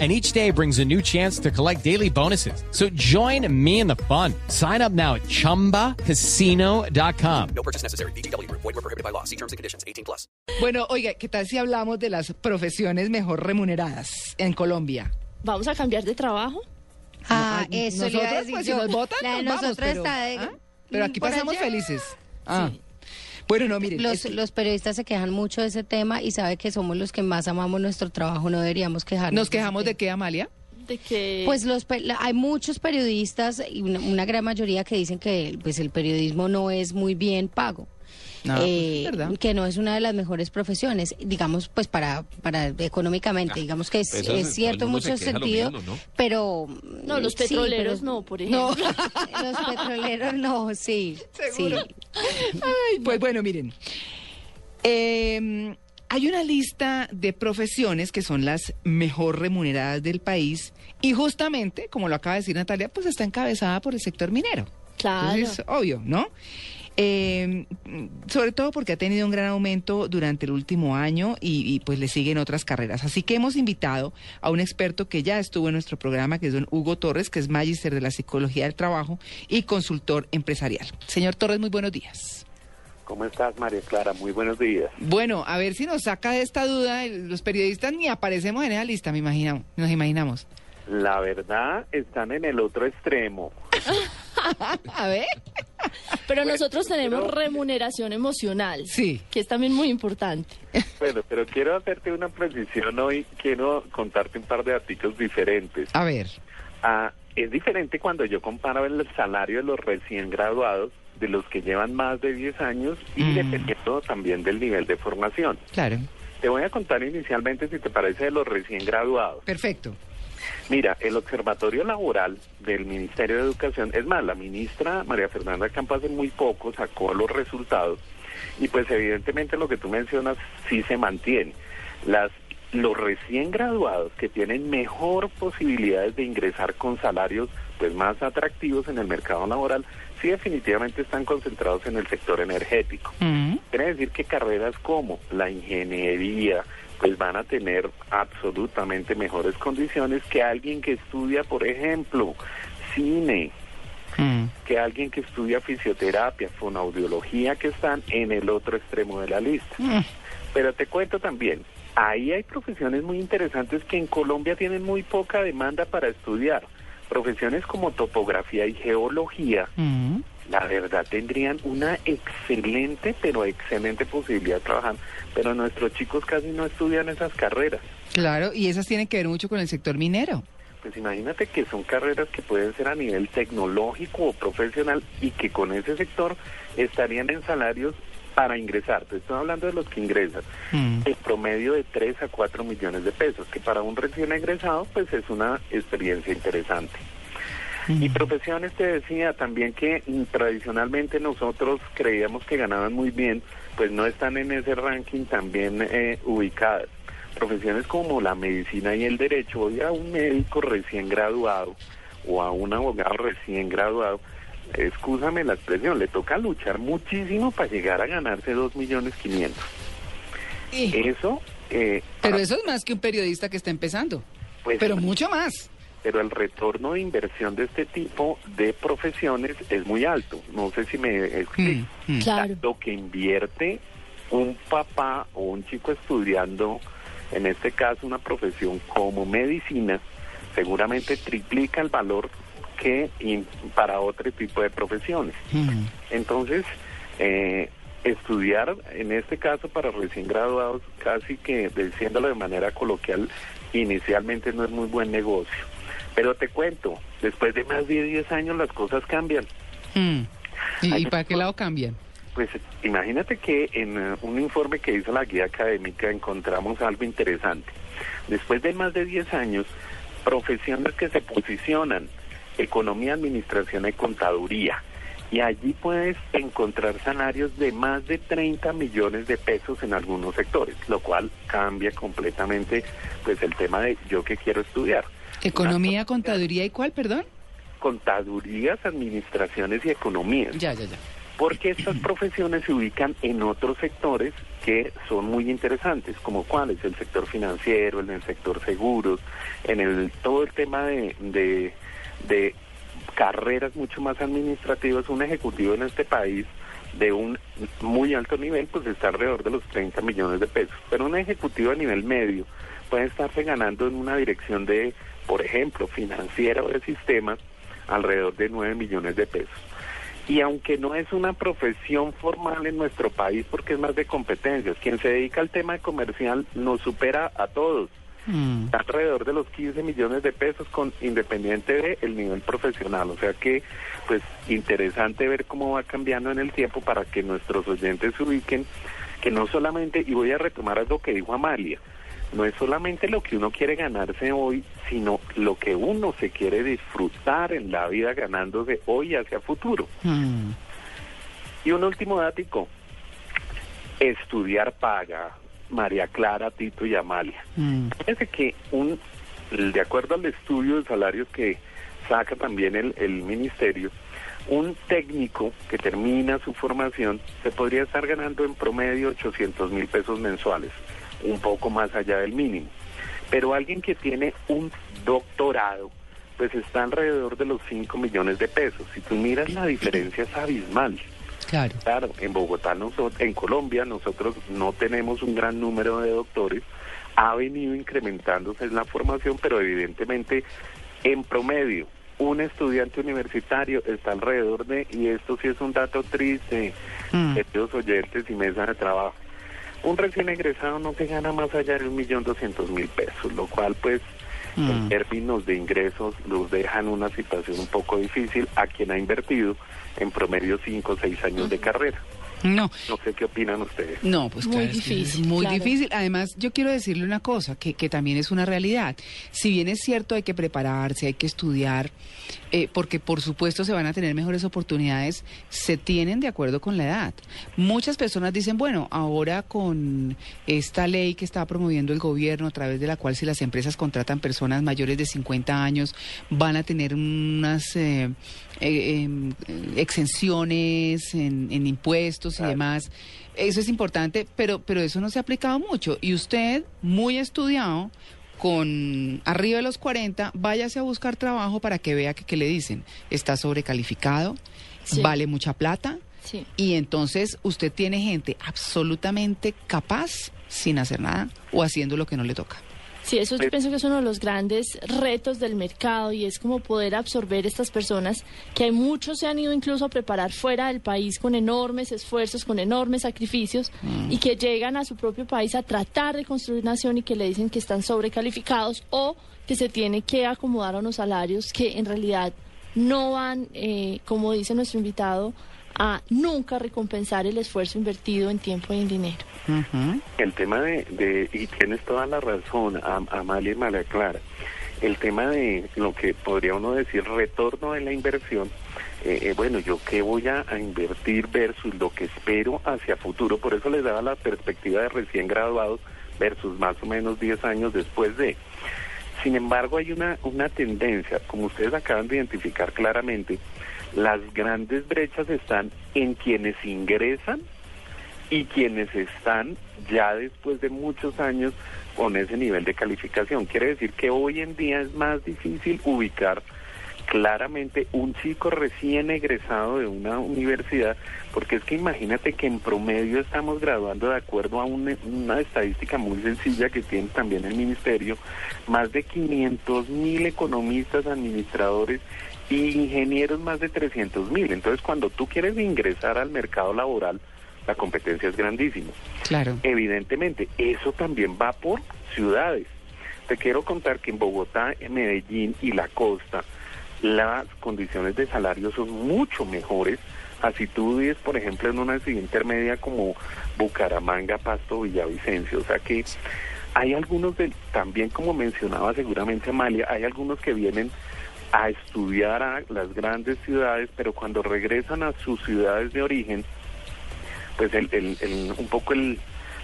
and each day brings a new chance to collect daily bonuses. So join me in the fun. Sign up now at ChumbaCasino.com. No purchase necessary. BGW. Void were prohibited by law. See terms and conditions. 18 plus. Bueno, oiga, ¿qué tal si hablamos de las profesiones mejor remuneradas en Colombia? ¿Vamos a cambiar de trabajo? Ah, eso le iba a nosotros, decir pues, si yo. nos votan, La de nos vamos, nosotros pero- está de- ¿ah? Pero aquí por pasamos allá. felices. Ah. Bueno, no, miren. Los, es que- los periodistas se quejan mucho de ese tema y sabe que somos los que más amamos nuestro trabajo, no deberíamos quejarnos. ¿Nos quejamos de qué, Amalia? De que Pues los hay muchos periodistas y una, una gran mayoría que dicen que pues el periodismo no es muy bien pago. No, pues, Eh, que no es una de las mejores profesiones, digamos, pues para, para económicamente, digamos que es, eso es- es cierto en mucho se sentido, mismo, ¿no? pero... no, los sí, petroleros pero- no, por No, ejemplo. Los petroleros no, sí. Seguro. sí. Ay, pues bueno, miren. Eh, hay una lista de profesiones que son las mejor remuneradas del país y justamente, como lo acaba de decir Natalia, pues está encabezada por el sector minero. Claro. Entonces, obvio, ¿no? Eh, sobre todo porque ha tenido un gran aumento durante el último año y, y, pues le siguen otras carreras. Así que hemos invitado a un experto que ya estuvo en nuestro programa, que es don Hugo Torres, que es magíster de la psicología del trabajo y consultor empresarial. Señor Torres, muy buenos días. ¿Cómo estás, María Clara? Muy buenos días. Bueno, a ver si nos saca de esta duda, los periodistas ni aparecemos en esa lista, me imaginamos, nos imaginamos. La verdad, están en el otro extremo. A ver. Pero nosotros tenemos pero- remuneración emocional, Sí. que es también muy importante. Bueno, pero quiero hacerte una precisión hoy. Quiero contarte un par de artículos diferentes. A ver. Ah, es diferente cuando yo comparo el salario de los recién graduados, de los que llevan más de 10 años y Mm. dependiendo también del nivel de formación. Claro. Te voy a contar inicialmente, si te parece, de los recién graduados. Perfecto. Mira, el Observatorio Laboral del Ministerio de Educación, es más, la ministra María Fernanda Campo hace muy poco sacó los resultados y pues evidentemente lo que tú mencionas sí se mantiene. Las los recién graduados que tienen mejor posibilidades de ingresar con salarios pues más atractivos en el mercado laboral, sí definitivamente están concentrados en el sector energético. Mm. Quiere decir que carreras como la ingeniería, pues van a tener absolutamente mejores condiciones que alguien que estudia, por ejemplo, cine, Mm. que alguien que estudia fisioterapia, fonoaudiología, que están en el otro extremo de la lista. Mm. Pero te cuento también, ahí hay profesiones muy interesantes que en Colombia tienen muy poca demanda para estudiar. Profesiones como topografía y geología, Mm. la verdad tendrían una excelente, pero excelente posibilidad de trabajar, pero nuestros chicos casi no estudian esas carreras. Claro, y esas tienen que ver mucho con el sector minero. Pues imagínate que son carreras que pueden ser a nivel tecnológico o profesional y que con ese sector estarían en salarios para ingresar. Te estoy hablando de los que ingresan. Mm. En promedio de 3 a 4 millones de pesos, que para un recién egresado pues es una experiencia interesante. Y profesiones te decía también que mm, tradicionalmente nosotros creíamos que ganaban muy bien, pues no están en ese ranking también eh, ubicadas. Profesiones como la medicina y el derecho, hoy a un médico recién graduado o a un abogado recién graduado, excúsame la expresión, le toca luchar muchísimo para llegar a ganarse dos millones quinientos. Y- Eso, eh, pero para- eso es más que un periodista que está empezando. pues, Pero mucho más. pero el retorno de inversión de este tipo de profesiones es muy alto. No sé si me explico. Mm, mm. Claro. Lo que invierte un papá o un chico estudiando, en este caso una profesión como medicina, seguramente triplica el valor que para otro tipo de profesiones. Mm. Entonces, eh, estudiar, en este caso para recién graduados, casi que diciéndolo de manera coloquial, inicialmente no es muy buen negocio. Pero te cuento, después de más de 10 años las cosas cambian. Mm. ¿Y, para qué lado cambian? Pues imagínate que en eh, un informe que hizo la guía académica encontramos algo interesante. Después de más de 10 años, profesiones que se posicionan, economía, administración y contaduría, y allí puedes encontrar salarios de más de 30 millones de pesos en algunos sectores, lo cual cambia completamente pues el tema de yo que quiero estudiar. Economía, contaduría y cuál, perdón? Contadurías, administraciones y economías. Ya, ya, ya. porque estas profesiones se ubican en otros sectores que son muy interesantes, como cuáles, el sector financiero, en el sector seguros, en el todo el tema de, carreras mucho más administrativas, un ejecutivo en este país de un muy alto nivel, pues está alrededor de los 30 millones de pesos, pero un ejecutivo a nivel medio puede estarse ganando en una dirección de, por ejemplo, financiera o de sistemas, alrededor de 9 millones de pesos. Y aunque no es una profesión formal en nuestro país porque es más de competencias, quien se dedica al tema comercial nos supera a todos. Mm. Alrededor de los 15 millones de pesos con independiente del el nivel profesional. O sea que, pues, interesante ver cómo va cambiando en el tiempo para que nuestros oyentes se ubiquen, que no solamente, y voy a retomar algo que dijo Amalia, no es solamente lo que uno quiere ganarse hoy, sino lo que uno se quiere disfrutar en la vida ganándose hoy hacia futuro. Mm. Y un último dático, estudiar paga, María Clara, Tito y Amalia. Mm. Fíjense que un, de acuerdo al estudio de salarios que saca también el, el ministerio, un técnico que termina su formación se podría estar ganando en promedio 800 mil pesos mensuales, un poco más allá del mínimo. Pero alguien que tiene un doctorado, pues está alrededor de los 5 millones de pesos. Si tú miras la diferencia es abismal. Claro. Claro, en Bogotá, nosotros, en Colombia, nosotros no tenemos un gran número de doctores. Ha venido incrementándose la formación, pero evidentemente, en promedio, un estudiante universitario está alrededor de, y esto sí es un dato triste, Mm. queridos oyentes y mesas de trabajo, un recién egresado no se gana más allá de un millón doscientos mil pesos, lo cual pues en Mm. términos de ingresos los deja en una situación un poco difícil a quien ha invertido en promedio cinco o seis años de carrera. No, No sé qué opinan ustedes. No, pues Muy claro, es que difícil, es muy claro. difícil. Además, yo quiero decirle una cosa, que, que también es una realidad. Si bien es cierto, hay que prepararse, hay que estudiar, eh, porque por supuesto se van a tener mejores oportunidades, se tienen de acuerdo con la edad. Muchas personas dicen, bueno, ahora con esta ley que está promoviendo el gobierno, a través de la cual si las empresas contratan personas mayores de 50 años, van a tener unas... eh, eh, exenciones en, en impuestos y demás. Eso es importante, pero, pero eso no se ha aplicado mucho. Y usted, muy estudiado, con arriba de los 40, váyase a buscar trabajo para que vea que, que le dicen, está sobrecalificado, Sí. vale mucha plata, Sí. y entonces usted tiene gente absolutamente capaz sin hacer nada o haciendo lo que no le toca. Sí, eso yo pienso que es uno de los grandes retos del mercado y es como poder absorber estas personas que hay muchos se han ido incluso a preparar fuera del país con enormes esfuerzos, con enormes sacrificios y que llegan a su propio país a tratar de construir nación y que le dicen que están sobrecalificados o que se tiene que acomodar a unos salarios que en realidad no van, eh, como dice nuestro invitado, a nunca recompensar el esfuerzo invertido en tiempo y en dinero. El tema de, de y tienes toda la razón, Am- Amalia y María Clara, el tema de lo que podría uno decir retorno de la inversión, eh, eh, bueno, yo qué voy a, a invertir versus lo que espero hacia futuro, por eso les daba la perspectiva de recién graduados versus más o menos 10 años después de. Sin embargo, hay una, una tendencia, como ustedes acaban de identificar claramente, las grandes brechas están en quienes ingresan y quienes están ya después de muchos años con ese nivel de calificación. Quiere decir que hoy en día es más difícil ubicar claramente un chico recién egresado de una universidad, porque es que imagínate que en promedio estamos graduando de acuerdo a un- una estadística muy sencilla que tiene también el ministerio, más de 500 mil economistas, administradores y ingenieros más de 300 mil. Entonces cuando tú quieres ingresar al mercado laboral, la competencia es grandísima. Claro. Evidentemente, eso también va por ciudades. Te quiero contar que en Bogotá, en Medellín y la costa, las condiciones de salario son mucho mejores. Así tú vives, por ejemplo, en una ciudad intermedia como Bucaramanga, Pasto, Villavicencio. O sea que hay algunos, de, también como mencionaba seguramente Amalia, hay algunos que vienen a estudiar a las grandes ciudades, pero cuando regresan a sus ciudades de origen, pues el, el- el- un poco el,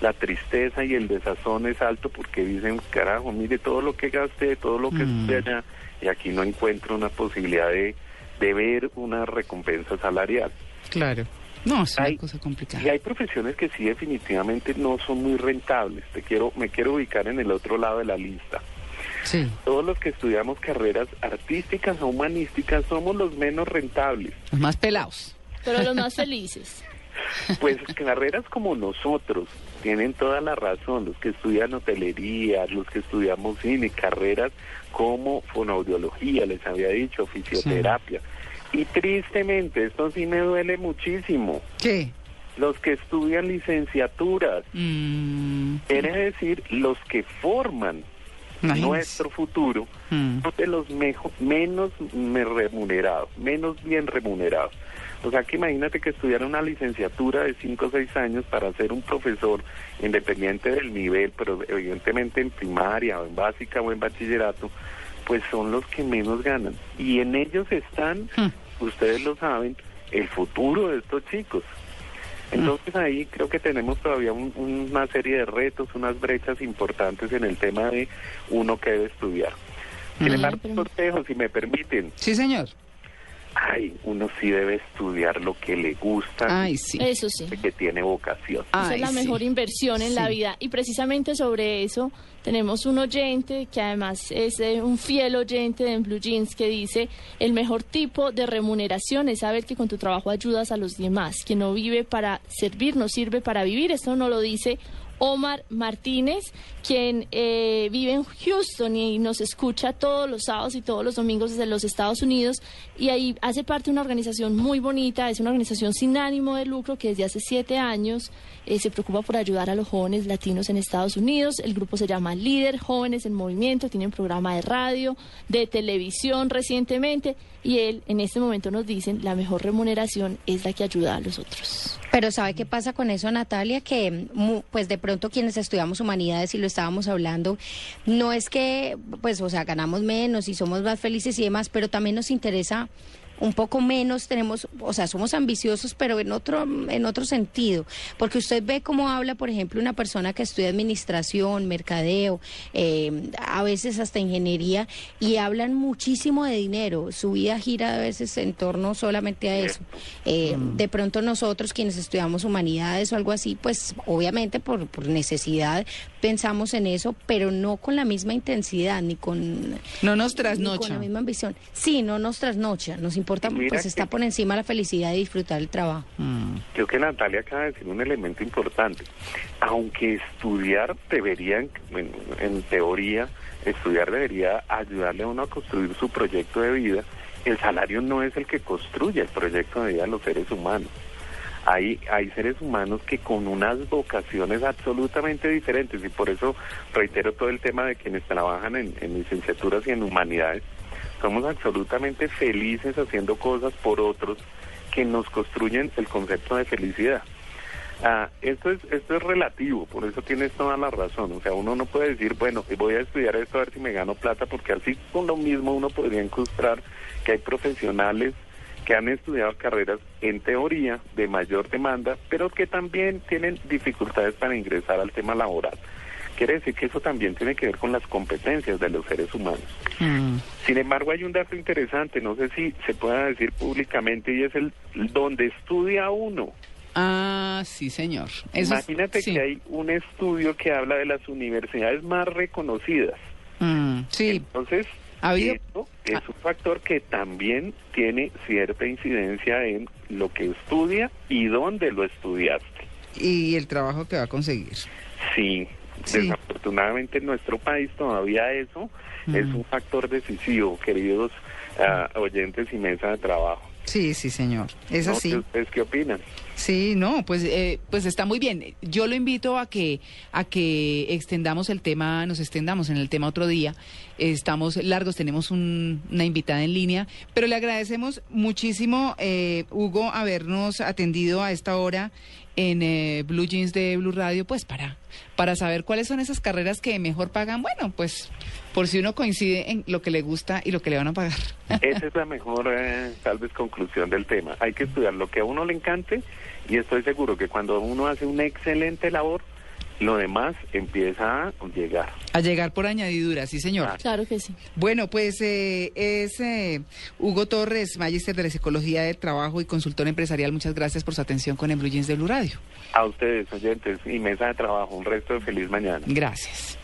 la tristeza y el desazón es alto porque dicen, carajo, mire todo lo que gasté, todo lo que estuve allá, y aquí no encuentro una posibilidad de, de ver una recompensa salarial. Claro. No, es una Hay- cosa Y hay profesiones que sí definitivamente no son muy rentables. Te quiero, me quiero ubicar en el otro lado de la lista. Sí. Todos los que estudiamos carreras artísticas o humanísticas somos los menos rentables. Los más pelados. Pero los más felices. Pues carreras como nosotros tienen toda la razón, los que estudian hotelería, los que estudiamos cine, carreras como fonoaudiología, les había dicho, fisioterapia. Y tristemente, esto sí me duele muchísimo, ¿Qué? los que estudian licenciaturas, Mm, quiere decir los que forman nuestro futuro, Mm. son de los mejo- menos me- remunerados, menos bien remunerados. O sea que imagínate que estudiar una licenciatura de 5 o 6 años para ser un profesor, independiente del nivel, pero evidentemente en primaria o en básica o en bachillerato, pues son los que menos ganan. Y en ellos están, ustedes lo saben, el futuro de estos chicos. Entonces ahí creo que tenemos todavía un- una serie de retos, unas brechas importantes en el tema de uno que debe estudiar. Sin embargo, cortejo, si me permiten, Sí, señor. Ay, uno sí debe estudiar lo que le gusta, Ay, sí. Eso sí. que tiene vocación. Esa es la sí. mejor inversión en la vida. Y precisamente sobre eso tenemos un oyente que además es un fiel oyente de Blue Jeans que dice, el mejor tipo de remuneración es saber que con tu trabajo ayudas a los demás, que no vive para servir, no sirve para vivir. Esto no lo dice Omar Martínez, quien eh, vive en Houston y nos escucha todos los sábados y todos los domingos desde los Estados Unidos y ahí hace parte de una organización muy bonita, es una organización sin ánimo de lucro que desde hace siete años eh, se preocupa por ayudar a los jóvenes latinos en Estados Unidos. El grupo se llama Líder Jóvenes en Movimiento, tienen programa de radio, de televisión recientemente y él en este momento nos dicen la mejor remuneración es la que ayuda a los otros. Pero ¿sabe qué pasa con eso, Natalia? Que mu- pues de pronto quienes estudiamos humanidades y lo estábamos hablando, no es que pues o sea, ganamos menos y somos más felices y demás, pero también nos interesa un poco menos tenemos, o sea, somos ambiciosos, pero en otro en otro sentido, porque usted ve cómo habla, por ejemplo, una persona que estudia administración, mercadeo, eh, a veces hasta ingeniería y hablan muchísimo de dinero. Su vida gira a veces en torno solamente a eso. Eh, De pronto nosotros quienes estudiamos humanidades o algo así, pues obviamente por, por necesidad pensamos en eso, pero no con la misma intensidad ni con No nos ni con la misma ambición. Sí, no nos trasnocha, nos importa, Mira pues que- está por encima la felicidad y disfrutar el trabajo. Mm. Creo que Natalia acaba de decir un elemento importante. Aunque estudiar deberían, en, en teoría, estudiar debería ayudarle a uno a construir su proyecto de vida, el salario no es el que construye el proyecto de vida de los seres humanos. Hay, hay seres humanos que con unas vocaciones absolutamente diferentes y por eso reitero todo el tema de quienes trabajan en, en licenciaturas y en humanidades, somos absolutamente felices haciendo cosas por otros que nos construyen el concepto de felicidad. Ah, esto es esto es relativo, por eso tienes toda la razón. O sea, uno no puede decir, bueno, voy a estudiar esto a ver si me gano plata, porque así con lo mismo uno podría encontrar que hay profesionales que han estudiado carreras en teoría de mayor demanda, pero que también tienen dificultades para ingresar al tema laboral. Quiere decir que eso también tiene que ver con las competencias de los seres humanos. Mm. Sin embargo, hay un dato interesante, no sé si se pueda decir públicamente, y es el donde estudia uno. Ah, sí, señor. Eso es- Imagínate sí. que hay un estudio que habla de las universidades más reconocidas. Mm, sí, Entonces, Ha habido- esto es un factor que también tiene cierta incidencia en lo que estudia y dónde lo estudiaste. y el trabajo que va a conseguir. Sí, Sí. desafortunadamente en nuestro país todavía eso es Mm. un factor decisivo, queridos ah, oyentes y mesa de trabajo. Sí, sí, señor. Es así. sé ¿Ustedes qué opinan? Sí, no, pues, eh, pues está muy bien. Yo lo invito a que, a que extendamos el tema, nos extendamos en el tema otro día. Estamos largos, tenemos un- una invitada en línea, pero le agradecemos muchísimo, eh, Hugo, habernos atendido a esta hora en eh, Blue Jeans de Blue Radio, pues para, para saber cuáles son esas carreras que mejor pagan. Bueno, pues por si uno coincide en lo que le gusta y lo que le van a pagar. Esa es la mejor, eh, tal vez, conclusión del tema. Hay que estudiar lo que a uno le encante y estoy seguro que cuando uno hace una excelente labor, lo demás empieza a llegar. A llegar por añadidura, sí, señor. Claro que sí. Bueno, pues eh, es eh, Hugo Torres, magíster de la Psicología del Trabajo y consultor empresarial. Muchas gracias por su atención con el Blue Jeans de Blue Radio. A ustedes, oyentes, y mesa de trabajo, un resto de feliz mañana. Gracias.